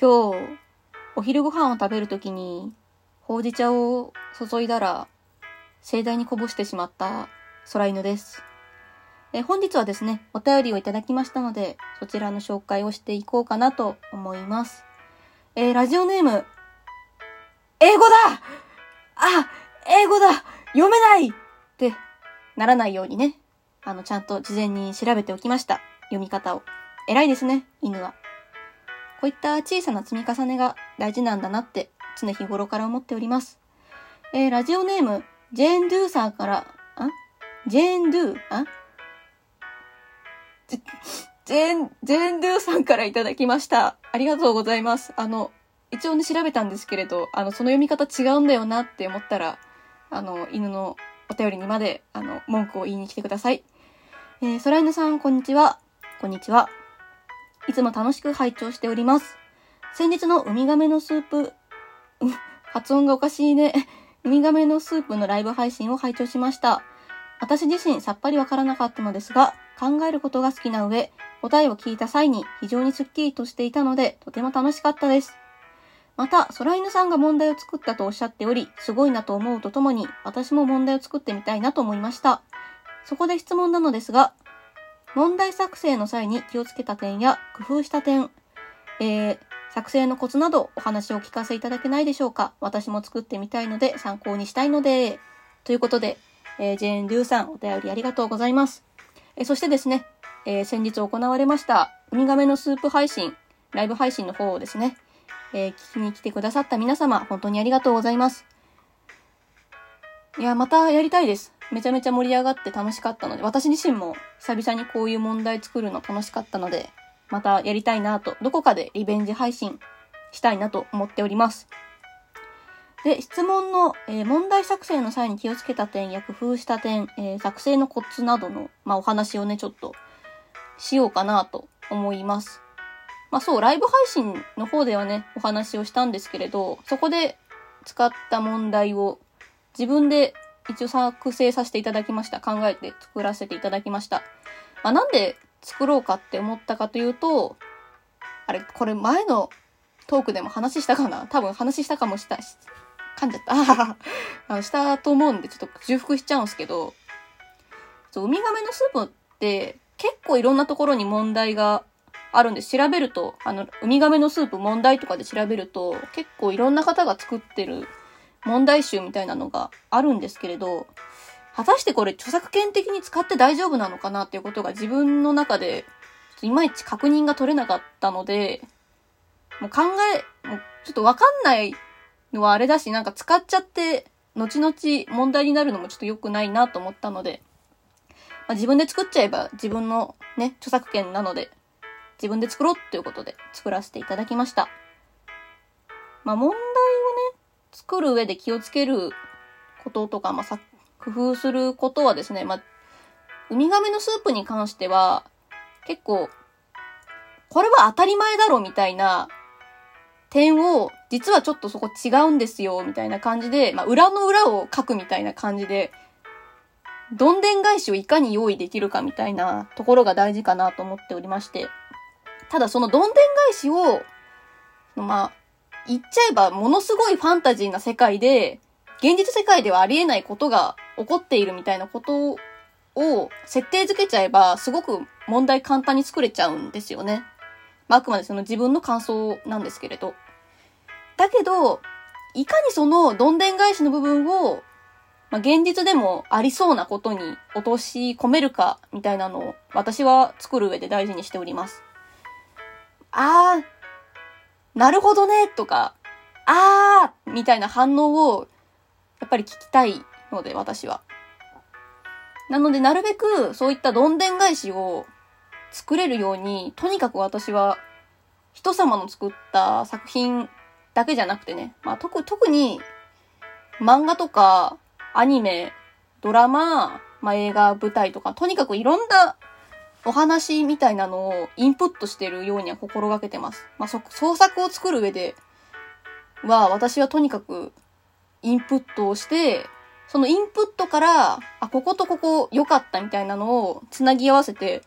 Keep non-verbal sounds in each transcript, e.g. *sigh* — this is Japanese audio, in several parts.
今日、お昼ご飯を食べるときに、ほうじ茶を注いだら、盛大にこぼしてしまった空犬です。え本日はですね、お便りをいただきましたので、そちらの紹介をしていこうかなと思います。えー、ラジオネーム、英語だあ、英語だ読めないってならないようにね、あの、ちゃんと事前に調べておきました。読み方を。偉いですね、犬は。こういった小さな積み重ねが大事なんだなって常日頃から思っております。えー、ラジオネーム、ジェーン・ドゥーさんから、あ？ジェーン・ドゥ？ーあ？ジェーン、ジェーン・ドゥーさんからいただきました。ありがとうございます。あの、一応ね、調べたんですけれど、あの、その読み方違うんだよなって思ったら、あの、犬のお便りにまで、あの、文句を言いに来てください。えー、空犬さん、こんにちは。こんにちは。いつも楽しく拝聴しております。先日のウミガメのスープ、*laughs* 発音がおかしいね。ウミガメのスープのライブ配信を拝聴しました。私自身さっぱりわからなかったのですが、考えることが好きな上、答えを聞いた際に非常にスッキリとしていたので、とても楽しかったです。また、空犬さんが問題を作ったとおっしゃっており、すごいなと思うとともに、私も問題を作ってみたいなと思いました。そこで質問なのですが、問題作成の際に気をつけた点や工夫した点、えー、作成のコツなどお話を聞かせいただけないでしょうか私も作ってみたいので参考にしたいので、ということで、えー、ジェーン・デューさんお便りありがとうございます。えー、そしてですね、えー、先日行われましたウミガメのスープ配信、ライブ配信の方をですね、え聞きに来てくださった皆様、本当にありがとうございます。いや、またやりたいです。めちゃめちゃ盛り上がって楽しかったので、私自身も久々にこういう問題作るの楽しかったので、またやりたいなと、どこかでリベンジ配信したいなと思っております。で、質問の、えー、問題作成の際に気をつけた点や工夫した点、えー、作成のコツなどの、まあ、お話をね、ちょっとしようかなと思います。まあそう、ライブ配信の方ではね、お話をしたんですけれど、そこで使った問題を自分で一応作成させていただきました。考えて作らせていただきました。まあ、なんで作ろうかって思ったかというと、あれ、これ前のトークでも話したかな？多分話したかもしたし、噛んじゃった。*laughs* あのしたと思うんで、ちょっと重複しちゃうんすけど、そう、ウミガメのスープって結構いろんなところに問題があるんで。調べると、あの、ウミガメのスープ問題とかで調べると、結構いろんな方が作ってる問題集みたいなのがあるんですけれど、果たしてこれ著作権的に使って大丈夫なのかなっていうことが自分の中で、いまいち確認が取れなかったので、もう考え、もうちょっとわかんないのはあれだし、なんか使っちゃって、後々問題になるのもちょっと良くないなと思ったので、まあ、自分で作っちゃえば自分のね、著作権なので、自分で作ろうっていうことで作らせていただきました。まあ問題をね、作る上で気をつけることとか、まあ、さ、工夫することはですね、まあ、ウミガメのスープに関しては、結構、これは当たり前だろみたいな点を、実はちょっとそこ違うんですよ、みたいな感じで、まあ、裏の裏を書くみたいな感じで、どんでん返しをいかに用意できるかみたいなところが大事かなと思っておりまして。ただそのどんでん返しを、まあ、言っちゃえばものすごいファンタジーな世界で、現実世界ではありえないことが起こっているみたいなことを設定づけちゃえば、すごく問題簡単に作れちゃうんですよね。まあ、あくまでその自分の感想なんですけれど。だけど、いかにそのどんでん返しの部分を、まあ、現実でもありそうなことに落とし込めるか、みたいなのを私は作る上で大事にしております。あー、なるほどね、とか、あーみたいな反応を、やっぱり聞きたいので、私は。なので、なるべく、そういったどんでん返しを作れるように、とにかく私は、人様の作った作品だけじゃなくてね、まあ、特、特に、漫画とか、アニメ、ドラマ、まあ、映画、舞台とか、とにかくいろんなお話みたいなのをインプットしてるようには心がけてます。まあ、そ、創作を作る上では、私はとにかくインプットをして、そのインプットから、あ、こことここ良かったみたいなのを繋ぎ合わせて、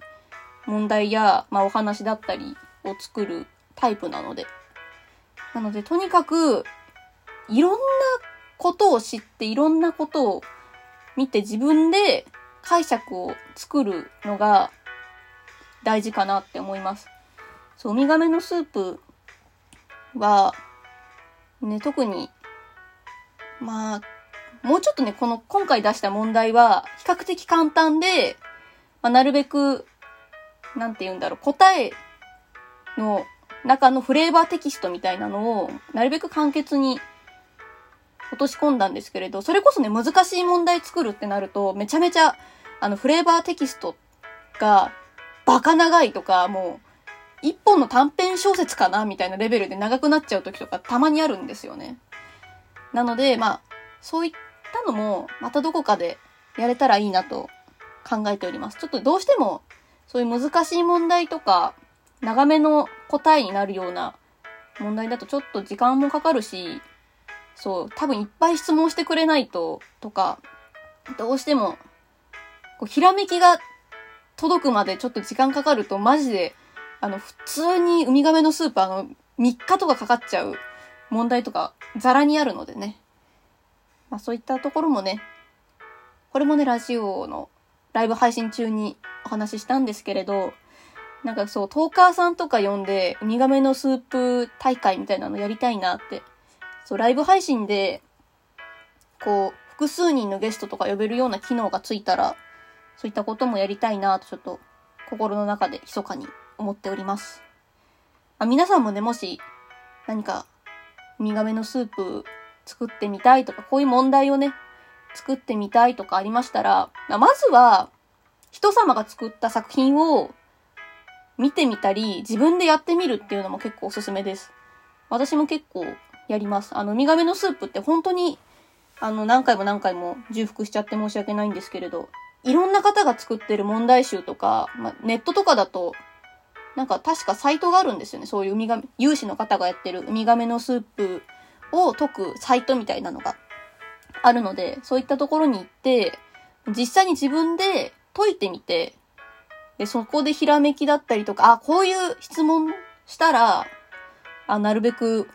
問題や、まあ、お話だったりを作るタイプなので。なので、とにかく、いろんなことを知って、いろんなことを見て自分で解釈を作るのが大事かなって思います。そう、ウミガメのスープは、ね、特に、まあ、もうちょっとね、この今回出した問題は比較的簡単で、まあ、なるべく、なんて言うんだろう、答えの中のフレーバーテキストみたいなのを、なるべく簡潔に落とし込んだんですけれど、それこそね、難しい問題作るってなると、めちゃめちゃ、あの、フレーバーテキストが、バカ長いとか、もう、一本の短編小説かなみたいなレベルで長くなっちゃう時とかたまにあるんですよね。なので、まあ、そういったのも、またどこかでやれたらいいなと考えております。ちょっとどうしても、そういう難しい問題とか、長めの答えになるような問題だとちょっと時間もかかるし、そう、多分いっぱい質問してくれないと、とか、どうしても、こう、ひらめきが届くまでちょっと時間かかると、マジで、あの、普通にウミガメのスープ、あの、3日とかかかっちゃう問題とか、ザラにあるのでね。まあそういったところもね、これもね、ラジオのライブ配信中にお話ししたんですけれど、なんかそう、トーカーさんとか呼んで、ウミガメのスープ大会みたいなのやりたいなって。そう、ライブ配信で、こう、複数人のゲストとか呼べるような機能がついたら、そういったこともやりたいなと、ちょっと、心の中で密かに思っております。あ皆さんもね、もし、何か、ウミガメのスープ作ってみたいとか、こういう問題をね、作ってみたいとかありましたら、まずは、人様が作った作品を見てみたり、自分でやってみるっていうのも結構おすすめです。私も結構やります。あの、ウミガメのスープって本当に、あの、何回も何回も重複しちゃって申し訳ないんですけれど、いろんな方が作ってる問題集とか、まあ、ネットとかだと、なんか確かサイトがあるんですよね。そういうウミガメ、有志の方がやってるウミガメのスープを解くサイトみたいなのがあるので、そういったところに行って、実際に自分で解いてみて、で、そこでひらめきだったりとか、あ、こういう質問したら、あ、なるべく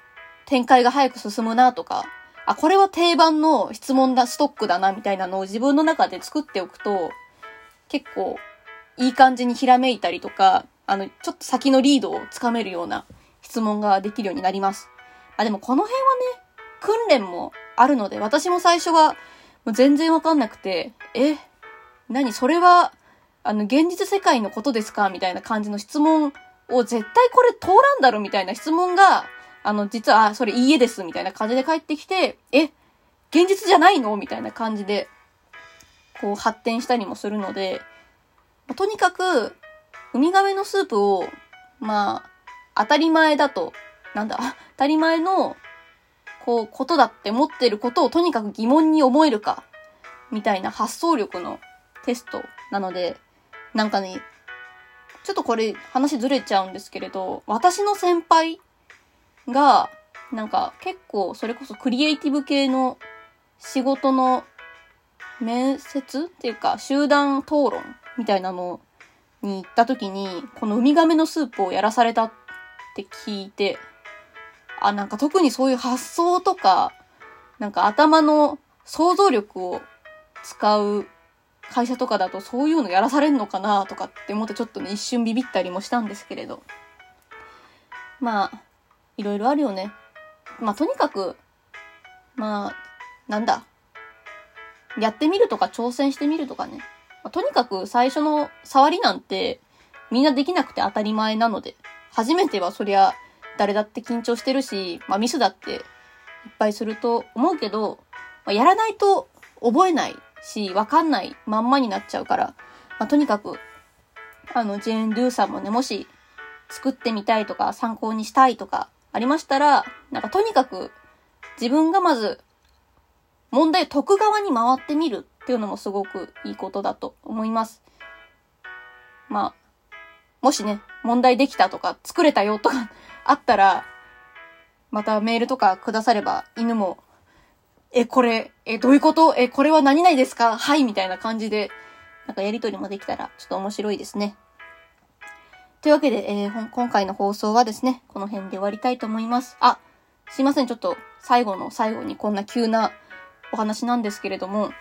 展開が早く進むなとか、あ、これは定番の質問だ、ストックだな、みたいなのを自分の中で作っておくと、結構、いい感じにひらめいたりとか、あの、ちょっと先のリードをつかめるような質問ができるようになります。あ、でもこの辺はね、訓練もあるので、私も最初は、もう全然わかんなくて、え、何それは、あの、現実世界のことですか？みたいな感じの質問を絶対これ通らんだろみたいな質問が、あの、実は、それいいえですみたいな感じで返ってきて、え、現実じゃないの？みたいな感じで、こう発展したりもするので、とにかく、ウミガメのスープを、まあ、当たり前だと、なんだ、当たり前の、こう、ことだって思ってることをとにかく疑問に思えるか、みたいな発想力のテストなので、なんかね、ちょっとこれ話ずれちゃうんですけれど、私の先輩が、なんか結構それこそクリエイティブ系の仕事の面接っていうか集団討論みたいなのに行った時に、このウミガメのスープをやらされたって聞いて、あ、なんか特にそういう発想とか、なんか頭の想像力を使う会社とかだとそういうのやらされんのかなとかって思ってちょっとね、一瞬ビビったりもしたんですけれど。まあ、いろいろあるよね。まあとにかく、まあ、なんだ。やってみるとか挑戦してみるとかね。まあとにかく最初の触りなんてみんなできなくて当たり前なので、初めてはそりゃ誰だって緊張してるし、まあミスだっていっぱいすると思うけど、まあ、やらないと覚えないし、わかんないまんまになっちゃうから、まあとにかく、あの、ジェーン・ドゥーさんもね、もし作ってみたいとか参考にしたいとかありましたら、なんかとにかく自分がまず問題を解く側に回ってみるっていうのもすごくいいことだと思います。まあ、もしね、問題できたとか作れたよとか *laughs* あったら、またメールとかくだされば犬も、え、これ、え、どういうこと？え、これは何々ですか？はい、みたいな感じで、なんかやりとりもできたらちょっと面白いですね。というわけで、えー今回の放送はですね、この辺で終わりたいと思います。あ、すいません、ちょっと最後の最後にこんな急なお話なんですけれども、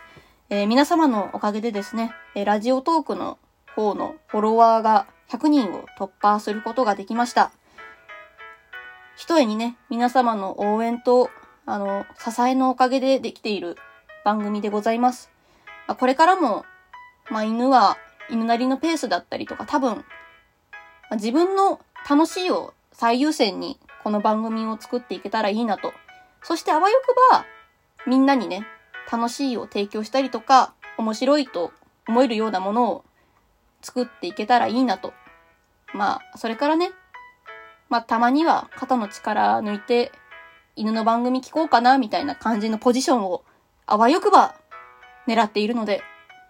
えー、皆様のおかげでですね、えラジオトークの方のフォロワーが100人を突破することができました。ひとえにね、皆様の応援と、あの、支えのおかげでできている番組でございます。まあ、これからも、まあ、犬は犬なりのペースだったりとか、多分、自分の楽しいを最優先にこの番組を作っていけたらいいなと。そしてあわよくば、みんなにね、楽しいを提供したりとか、面白いと思えるようなものを作っていけたらいいなと。まあ、それからね、まあ、たまには肩の力抜いて、犬の番組聞こうかな、みたいな感じのポジションを、あわよくば狙っているので、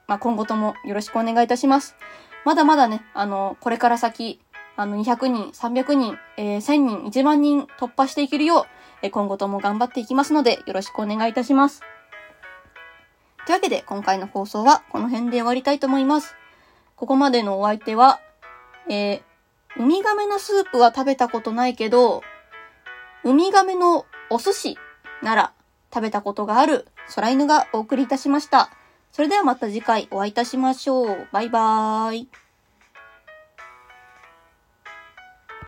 まあ、今後ともよろしくお願いいたします。まだまだね、あの、これから先、あの、200人、300人、えー、1000人、1万人突破していけるよう、えー、今後とも頑張っていきますので、よろしくお願いいたします。というわけで、今回の放送はこの辺で終わりたいと思います。ここまでのお相手は、えー、ウミガメのスープは食べたことないけど、ウミガメのお寿司なら食べたことがある空犬がお送りいたしました。それではまた次回お会いいたしましょう。バイバーイ。